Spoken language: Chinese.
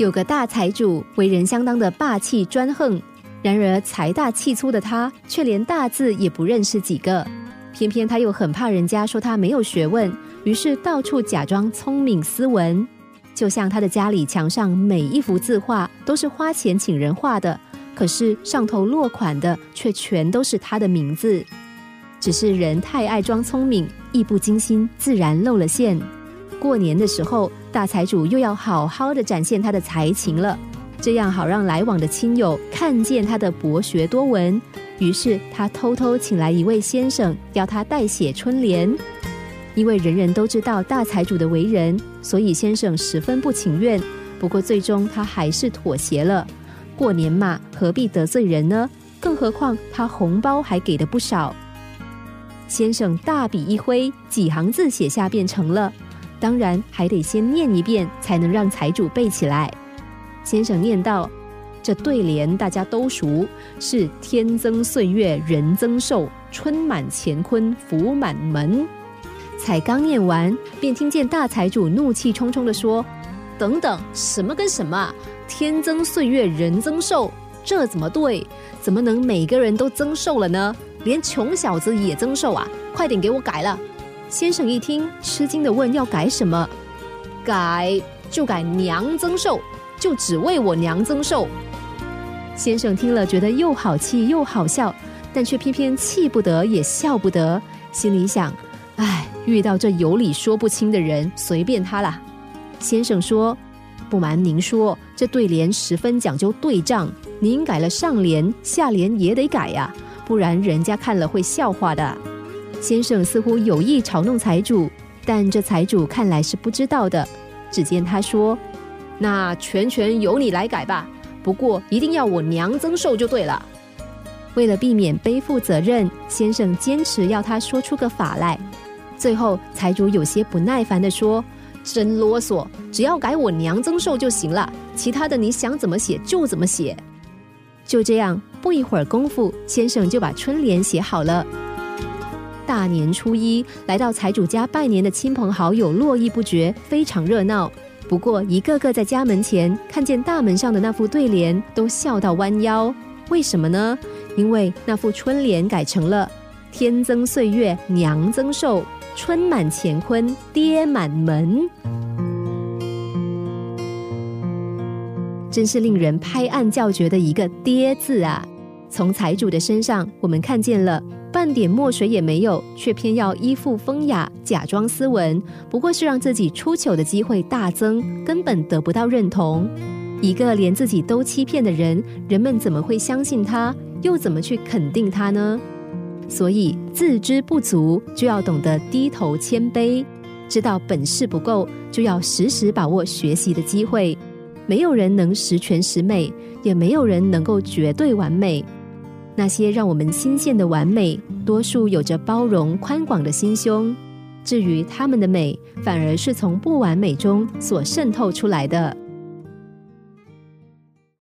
有个大财主，为人相当的霸气专横。然而财大气粗的他，却连大字也不认识几个。偏偏他又很怕人家说他没有学问，于是到处假装聪明斯文。就像他的家里墙上每一幅字画都是花钱请人画的，可是上头落款的却全都是他的名字。只是人太爱装聪明，一不经心，自然露了馅。过年的时候，大财主又要好好的展现他的才情了，这样好让来往的亲友看见他的博学多闻。于是他偷偷请来一位先生，要他代写春联。因为人人都知道大财主的为人，所以先生十分不情愿。不过最终他还是妥协了。过年嘛，何必得罪人呢？更何况他红包还给的不少。先生大笔一挥，几行字写下便成了。当然还得先念一遍，才能让财主背起来。先生念道：“这对联大家都熟，是天增岁月人增寿，春满乾坤福满门。”才刚念完，便听见大财主怒气冲冲的说：“等等，什么跟什么？天增岁月人增寿，这怎么对？怎么能每个人都增寿了呢？”连穷小子也增寿啊！快点给我改了。先生一听，吃惊的问：“要改什么？”“改就改娘增寿，就只为我娘增寿。”先生听了，觉得又好气又好笑，但却偏偏气不得也笑不得，心里想：“哎，遇到这有理说不清的人，随便他啦。”先生说：“不瞒您说，这对联十分讲究对仗，您改了上联，下联也得改呀。”不然人家看了会笑话的。先生似乎有意嘲弄财主，但这财主看来是不知道的。只见他说：“那全权由你来改吧，不过一定要我娘增寿就对了。”为了避免背负责任，先生坚持要他说出个法来。最后财主有些不耐烦地说：“真啰嗦，只要改我娘增寿就行了，其他的你想怎么写就怎么写。”就这样。不一会儿功夫，先生就把春联写好了。大年初一，来到财主家拜年的亲朋好友络绎不绝，非常热闹。不过，一个个在家门前看见大门上的那副对联，都笑到弯腰。为什么呢？因为那副春联改成了“天增岁月娘增寿，春满乾坤爹满门”。真是令人拍案叫绝的一个“爹”字啊！从财主的身上，我们看见了半点墨水也没有，却偏要依附风雅，假装斯文，不过是让自己出糗的机会大增，根本得不到认同。一个连自己都欺骗的人，人们怎么会相信他？又怎么去肯定他呢？所以自知不足，就要懂得低头谦卑；知道本事不够，就要时时把握学习的机会。没有人能十全十美，也没有人能够绝对完美。那些让我们新鲜的完美，多数有着包容宽广的心胸。至于他们的美，反而是从不完美中所渗透出来的。